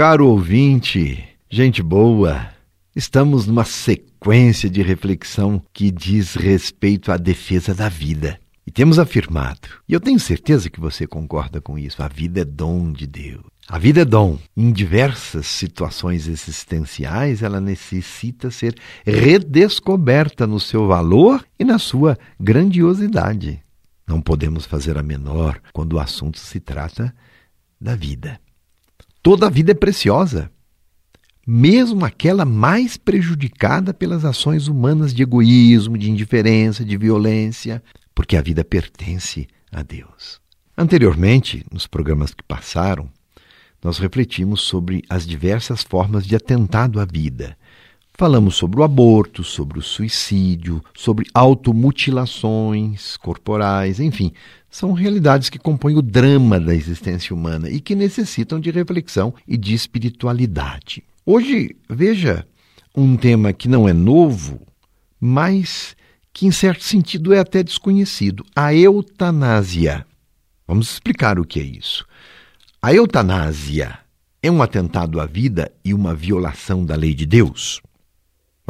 caro ouvinte, gente boa, estamos numa sequência de reflexão que diz respeito à defesa da vida. E temos afirmado, e eu tenho certeza que você concorda com isso, a vida é dom de Deus. A vida é dom. Em diversas situações existenciais, ela necessita ser redescoberta no seu valor e na sua grandiosidade. Não podemos fazer a menor quando o assunto se trata da vida. Toda a vida é preciosa, mesmo aquela mais prejudicada pelas ações humanas de egoísmo, de indiferença, de violência, porque a vida pertence a Deus. Anteriormente, nos programas que passaram, nós refletimos sobre as diversas formas de atentado à vida. Falamos sobre o aborto, sobre o suicídio, sobre automutilações corporais, enfim, são realidades que compõem o drama da existência humana e que necessitam de reflexão e de espiritualidade. Hoje, veja um tema que não é novo, mas que em certo sentido é até desconhecido: a eutanásia. Vamos explicar o que é isso. A eutanásia é um atentado à vida e uma violação da lei de Deus?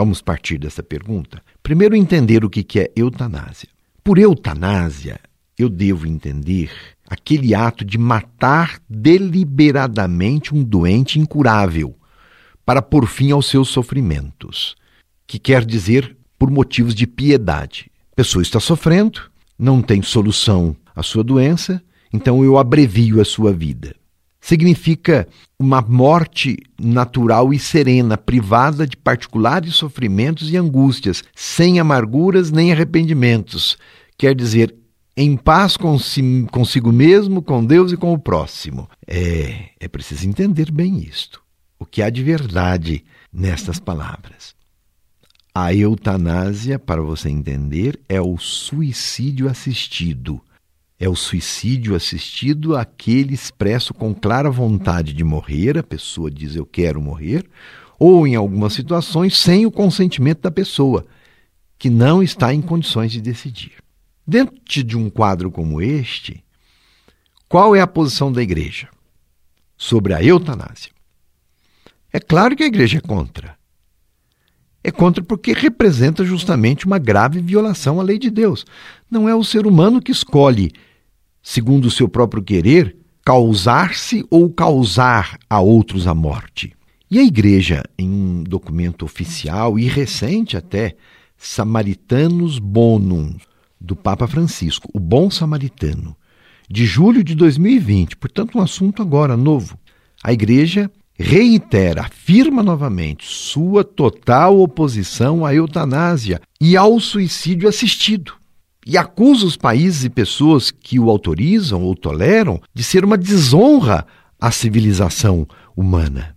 Vamos partir dessa pergunta. Primeiro, entender o que é eutanásia. Por eutanásia, eu devo entender aquele ato de matar deliberadamente um doente incurável para pôr fim aos seus sofrimentos, que quer dizer por motivos de piedade. A pessoa está sofrendo, não tem solução à sua doença, então eu abrevio a sua vida significa uma morte natural e serena, privada de particulares sofrimentos e angústias, sem amarguras nem arrependimentos. Quer dizer, em paz consigo mesmo, com Deus e com o próximo. É, é preciso entender bem isto. O que há de verdade nestas palavras. A eutanásia, para você entender, é o suicídio assistido é o suicídio assistido aquele expresso com clara vontade de morrer, a pessoa diz eu quero morrer, ou em algumas situações sem o consentimento da pessoa, que não está em condições de decidir. Dentro de um quadro como este, qual é a posição da igreja sobre a eutanásia? É claro que a igreja é contra. É contra porque representa justamente uma grave violação à lei de Deus. Não é o ser humano que escolhe segundo o seu próprio querer, causar-se ou causar a outros a morte. E a Igreja, em um documento oficial e recente até, Samaritanos Bonum, do Papa Francisco, o Bom Samaritano, de julho de 2020, portanto, um assunto agora novo. A Igreja reitera, afirma novamente sua total oposição à eutanásia e ao suicídio assistido e acusa os países e pessoas que o autorizam ou toleram de ser uma desonra à civilização humana.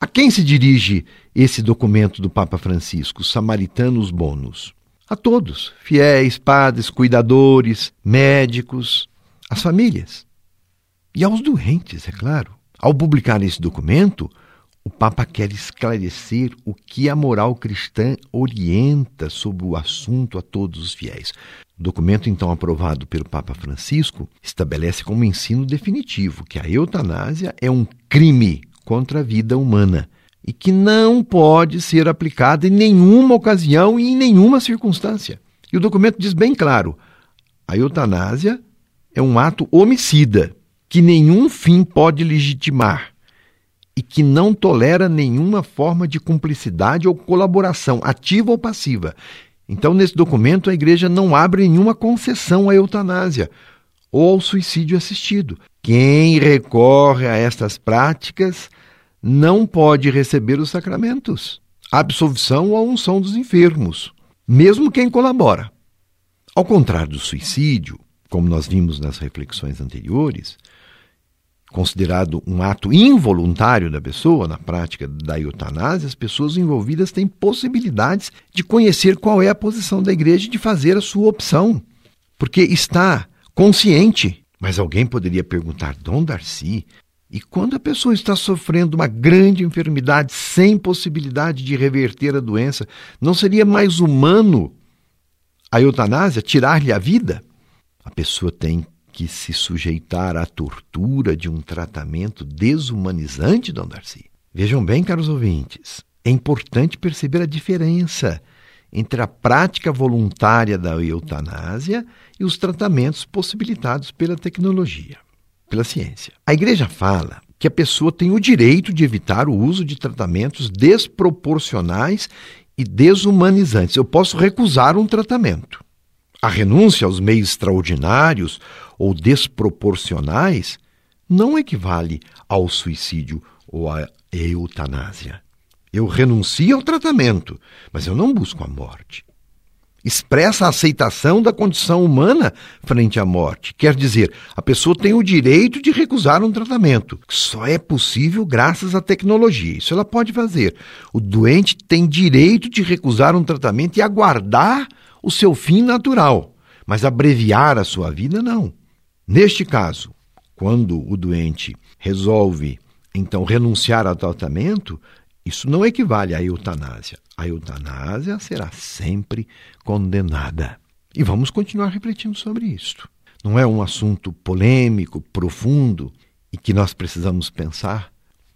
A quem se dirige esse documento do Papa Francisco, Samaritanos Bonus? A todos, fiéis, padres, cuidadores, médicos, as famílias. E aos doentes, é claro. Ao publicar esse documento, o Papa quer esclarecer o que a moral cristã orienta sobre o assunto a todos os fiéis. O documento, então aprovado pelo Papa Francisco, estabelece como ensino definitivo que a eutanásia é um crime contra a vida humana e que não pode ser aplicada em nenhuma ocasião e em nenhuma circunstância. E o documento diz bem claro: a eutanásia é um ato homicida que nenhum fim pode legitimar e que não tolera nenhuma forma de cumplicidade ou colaboração, ativa ou passiva. Então, nesse documento, a igreja não abre nenhuma concessão à eutanásia ou ao suicídio assistido. Quem recorre a estas práticas não pode receber os sacramentos, a absolvição ou a unção dos enfermos, mesmo quem colabora. Ao contrário do suicídio, como nós vimos nas reflexões anteriores, considerado um ato involuntário da pessoa, na prática da eutanásia, as pessoas envolvidas têm possibilidades de conhecer qual é a posição da igreja e de fazer a sua opção, porque está consciente. Mas alguém poderia perguntar, Dom Darcy, e quando a pessoa está sofrendo uma grande enfermidade sem possibilidade de reverter a doença, não seria mais humano a eutanásia tirar-lhe a vida? A pessoa tem que se sujeitar à tortura de um tratamento desumanizante, Dom Darcy? Vejam bem, caros ouvintes, é importante perceber a diferença entre a prática voluntária da eutanásia e os tratamentos possibilitados pela tecnologia, pela ciência. A igreja fala que a pessoa tem o direito de evitar o uso de tratamentos desproporcionais e desumanizantes. Eu posso recusar um tratamento. A renúncia aos meios extraordinários ou desproporcionais não equivale ao suicídio ou à eutanásia. Eu renuncio ao tratamento, mas eu não busco a morte. Expressa a aceitação da condição humana frente à morte. Quer dizer, a pessoa tem o direito de recusar um tratamento. Só é possível graças à tecnologia. Isso ela pode fazer. O doente tem direito de recusar um tratamento e aguardar o seu fim natural. Mas abreviar a sua vida, não. Neste caso, quando o doente resolve então renunciar ao tratamento, isso não equivale à eutanásia. A eutanásia será sempre condenada. E vamos continuar refletindo sobre isto. Não é um assunto polêmico, profundo e que nós precisamos pensar.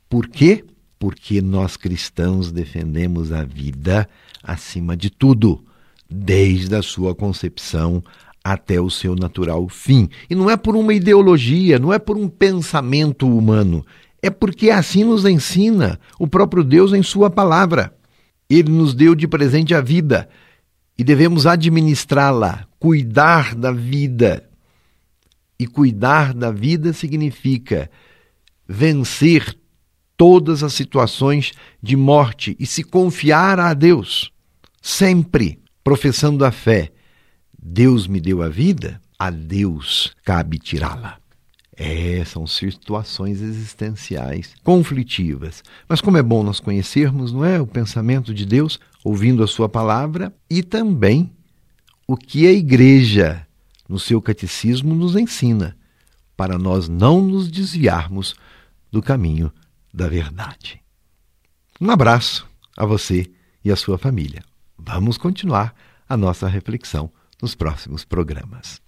Por quê? Porque nós cristãos defendemos a vida acima de tudo, desde a sua concepção até o seu natural fim. E não é por uma ideologia, não é por um pensamento humano, é porque assim nos ensina o próprio Deus em Sua palavra. Ele nos deu de presente a vida e devemos administrá-la, cuidar da vida. E cuidar da vida significa vencer todas as situações de morte e se confiar a Deus, sempre professando a fé. Deus me deu a vida, a Deus cabe tirá-la. É, são situações existenciais conflitivas. Mas como é bom nós conhecermos, não é, o pensamento de Deus, ouvindo a sua palavra e também o que a igreja no seu catecismo nos ensina, para nós não nos desviarmos do caminho da verdade. Um abraço a você e a sua família. Vamos continuar a nossa reflexão nos próximos programas.